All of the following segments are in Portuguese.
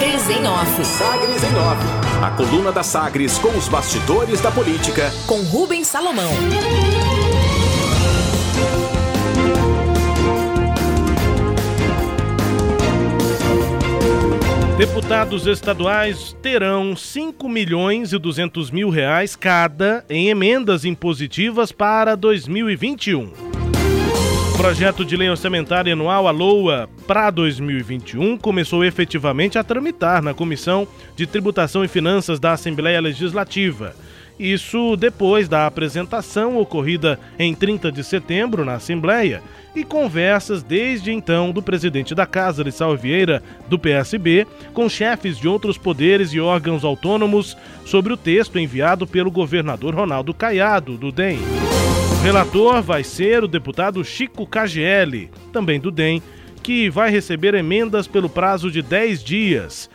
Sagres em Off. Sagres em Off. A coluna da Sagres com os bastidores da política. Com Rubens Salomão. Deputados estaduais terão 5 milhões e 200 mil reais cada em emendas impositivas para 2021 projeto de lei orçamentária anual, a LOA, para 2021 começou efetivamente a tramitar na Comissão de Tributação e Finanças da Assembleia Legislativa. Isso depois da apresentação ocorrida em 30 de setembro na Assembleia e conversas desde então do presidente da Casa, Lissau Vieira, do PSB, com chefes de outros poderes e órgãos autônomos sobre o texto enviado pelo governador Ronaldo Caiado, do DEM. Relator vai ser o deputado Chico KGL, também do DEM, que vai receber emendas pelo prazo de 10 dias,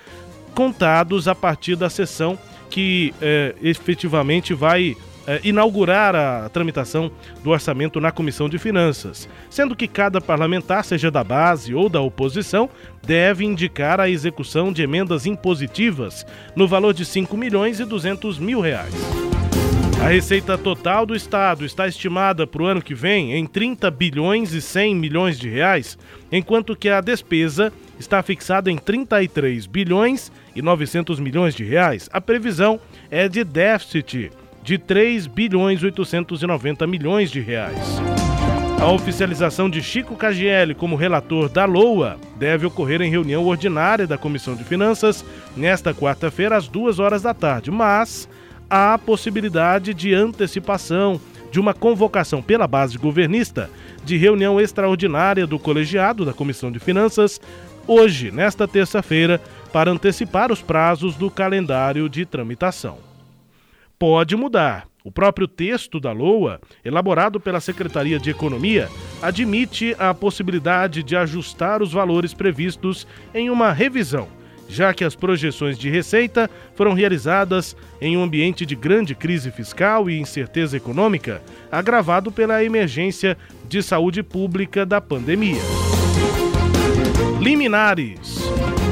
contados a partir da sessão que é, efetivamente vai é, inaugurar a tramitação do orçamento na Comissão de Finanças, sendo que cada parlamentar, seja da base ou da oposição, deve indicar a execução de emendas impositivas no valor de 5 milhões e 200 mil reais. A receita total do Estado está estimada para o ano que vem em 30 bilhões e 100 milhões de reais, enquanto que a despesa está fixada em 33 bilhões e 900 milhões de reais. A previsão é de déficit de 3 bilhões e 890 milhões de reais. A oficialização de Chico Cagiele como relator da LOA deve ocorrer em reunião ordinária da Comissão de Finanças nesta quarta-feira às duas horas da tarde, mas há possibilidade de antecipação de uma convocação pela base governista de reunião extraordinária do colegiado da Comissão de Finanças hoje, nesta terça-feira, para antecipar os prazos do calendário de tramitação. Pode mudar. O próprio texto da LOA, elaborado pela Secretaria de Economia, admite a possibilidade de ajustar os valores previstos em uma revisão já que as projeções de receita foram realizadas em um ambiente de grande crise fiscal e incerteza econômica, agravado pela emergência de saúde pública da pandemia. Liminares.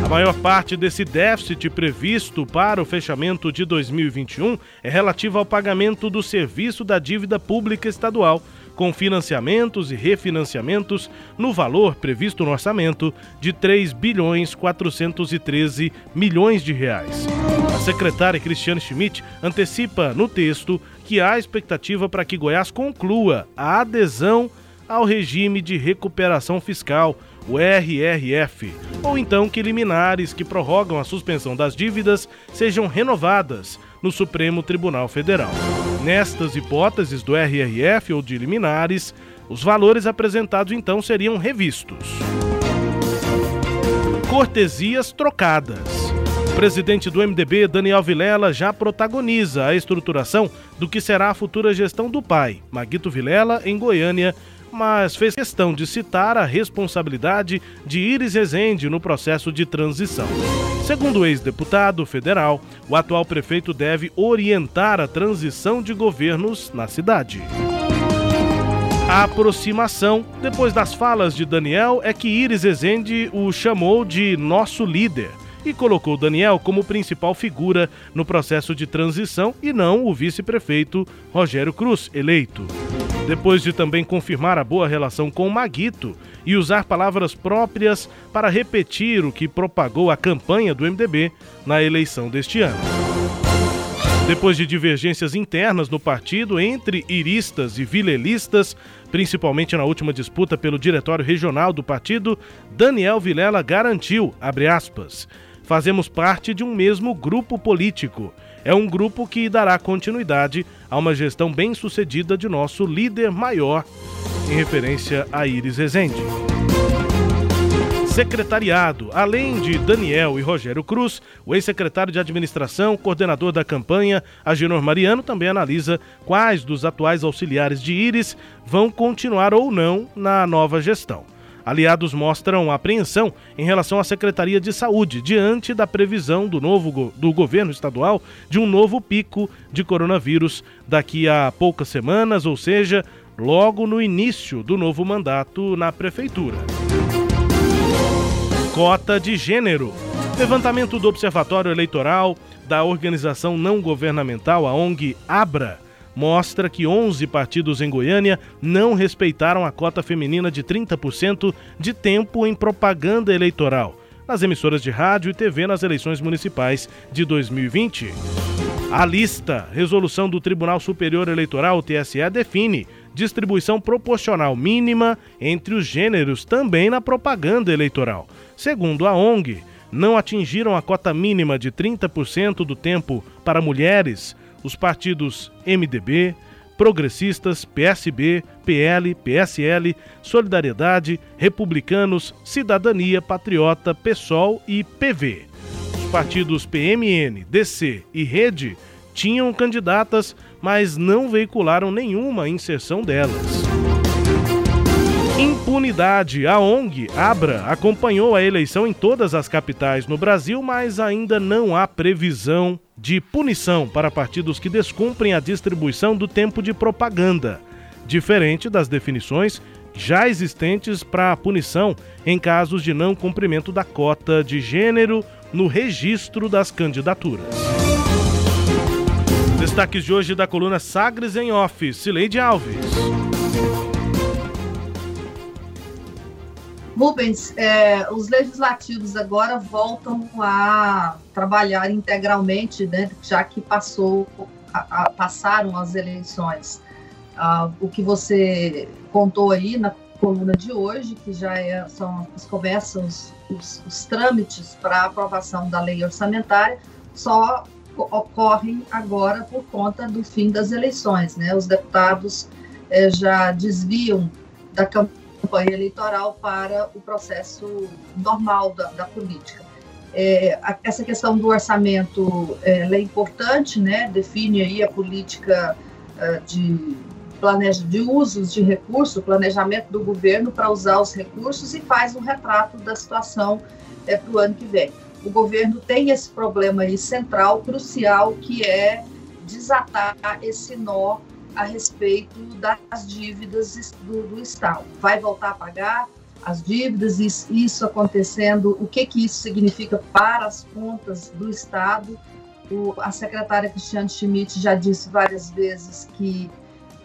A maior parte desse déficit previsto para o fechamento de 2021 é relativa ao pagamento do serviço da dívida pública estadual com financiamentos e refinanciamentos no valor previsto no orçamento de 3 bilhões 413 milhões de reais. A secretária Cristiane Schmidt antecipa no texto que há expectativa para que Goiás conclua a adesão ao regime de recuperação fiscal, o RRF, ou então que liminares que prorrogam a suspensão das dívidas sejam renovadas no Supremo Tribunal Federal. Nestas hipóteses do RRF ou de liminares, os valores apresentados então seriam revistos. Cortesias trocadas. O presidente do MDB, Daniel Vilela, já protagoniza a estruturação do que será a futura gestão do pai, Maguito Vilela, em Goiânia, mas fez questão de citar a responsabilidade de Iris Rezende no processo de transição. Segundo o ex-deputado federal, o atual prefeito deve orientar a transição de governos na cidade. A aproximação, depois das falas de Daniel, é que Iris Rezende o chamou de nosso líder e colocou Daniel como principal figura no processo de transição e não o vice-prefeito Rogério Cruz, eleito. Depois de também confirmar a boa relação com Maguito e usar palavras próprias para repetir o que propagou a campanha do MDB na eleição deste ano. Depois de divergências internas no partido entre iristas e vilelistas, principalmente na última disputa pelo diretório regional do partido, Daniel Vilela garantiu, aspas, fazemos parte de um mesmo grupo político é um grupo que dará continuidade a uma gestão bem-sucedida de nosso líder maior, em referência a Iris Rezende. Secretariado. Além de Daniel e Rogério Cruz, o ex-secretário de administração, coordenador da campanha, Agenor Mariano, também analisa quais dos atuais auxiliares de Iris vão continuar ou não na nova gestão. Aliados mostram apreensão em relação à Secretaria de Saúde diante da previsão do novo do governo estadual de um novo pico de coronavírus daqui a poucas semanas, ou seja, logo no início do novo mandato na prefeitura. Cota de gênero. Levantamento do Observatório Eleitoral da organização não governamental, a ONG Abra, mostra que 11 partidos em Goiânia não respeitaram a cota feminina de 30% de tempo em propaganda eleitoral nas emissoras de rádio e TV nas eleições municipais de 2020. A lista, resolução do Tribunal Superior Eleitoral, TSE, define distribuição proporcional mínima entre os gêneros também na propaganda eleitoral. Segundo a ONG, não atingiram a cota mínima de 30% do tempo para mulheres os partidos MDB, Progressistas, PSB, PL, PSL, Solidariedade, Republicanos, Cidadania, Patriota, PSOL e PV. Os partidos PMN, DC e Rede tinham candidatas, mas não veicularam nenhuma inserção delas. Impunidade. A ONG Abra acompanhou a eleição em todas as capitais no Brasil, mas ainda não há previsão de punição para partidos que descumprem a distribuição do tempo de propaganda, diferente das definições já existentes para a punição em casos de não cumprimento da cota de gênero no registro das candidaturas. Destaques de hoje da coluna Sagres em Off, Cileide Alves. Rubens, é, os legislativos agora voltam a trabalhar integralmente, né, já que passou, a, a, passaram as eleições. Ah, o que você contou aí na coluna de hoje, que já é, são começam os, os, os trâmites para aprovação da lei orçamentária, só ocorrem agora por conta do fim das eleições. Né? Os deputados é, já desviam da campanha campanha eleitoral para o processo normal da, da política. É, essa questão do orçamento é, é, importante, né? define aí a política uh, de planeja de usos de recursos, planejamento do governo para usar os recursos e faz um retrato da situação é, para o ano que vem. O governo tem esse problema aí central, crucial, que é desatar esse nó a respeito das dívidas do, do Estado. Vai voltar a pagar as dívidas, isso, acontecendo, o que, que isso significa para as contas do Estado? O, a secretária Cristiane Schmidt já disse várias vezes que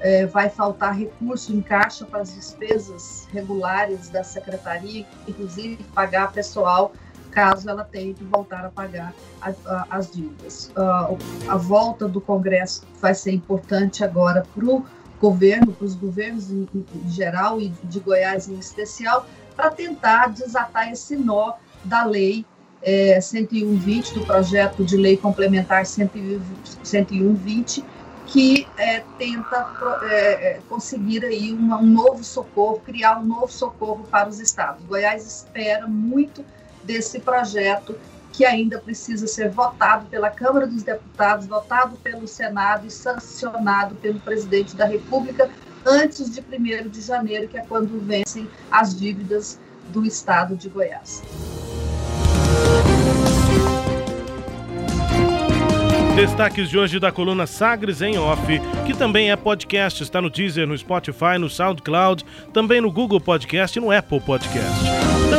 é, vai faltar recurso em caixa para as despesas regulares da secretaria, inclusive pagar pessoal caso ela tenha que voltar a pagar a, a, as dívidas. Uh, a volta do Congresso vai ser importante agora para o governo, para os governos em, em, geral e de Goiás em especial, para tentar desatar esse nó da lei é, 10120, do projeto de lei complementar 10120, que é, tenta é, conseguir aí uma, um novo socorro, criar um novo socorro para os estados. Goiás espera muito desse projeto que ainda precisa ser votado pela Câmara dos Deputados, votado pelo Senado e sancionado pelo presidente da República antes de 1 de janeiro, que é quando vencem as dívidas do estado de Goiás. Destaques de hoje da coluna Sagres em Off, que também é podcast, está no Deezer, no Spotify, no SoundCloud, também no Google Podcast e no Apple Podcast.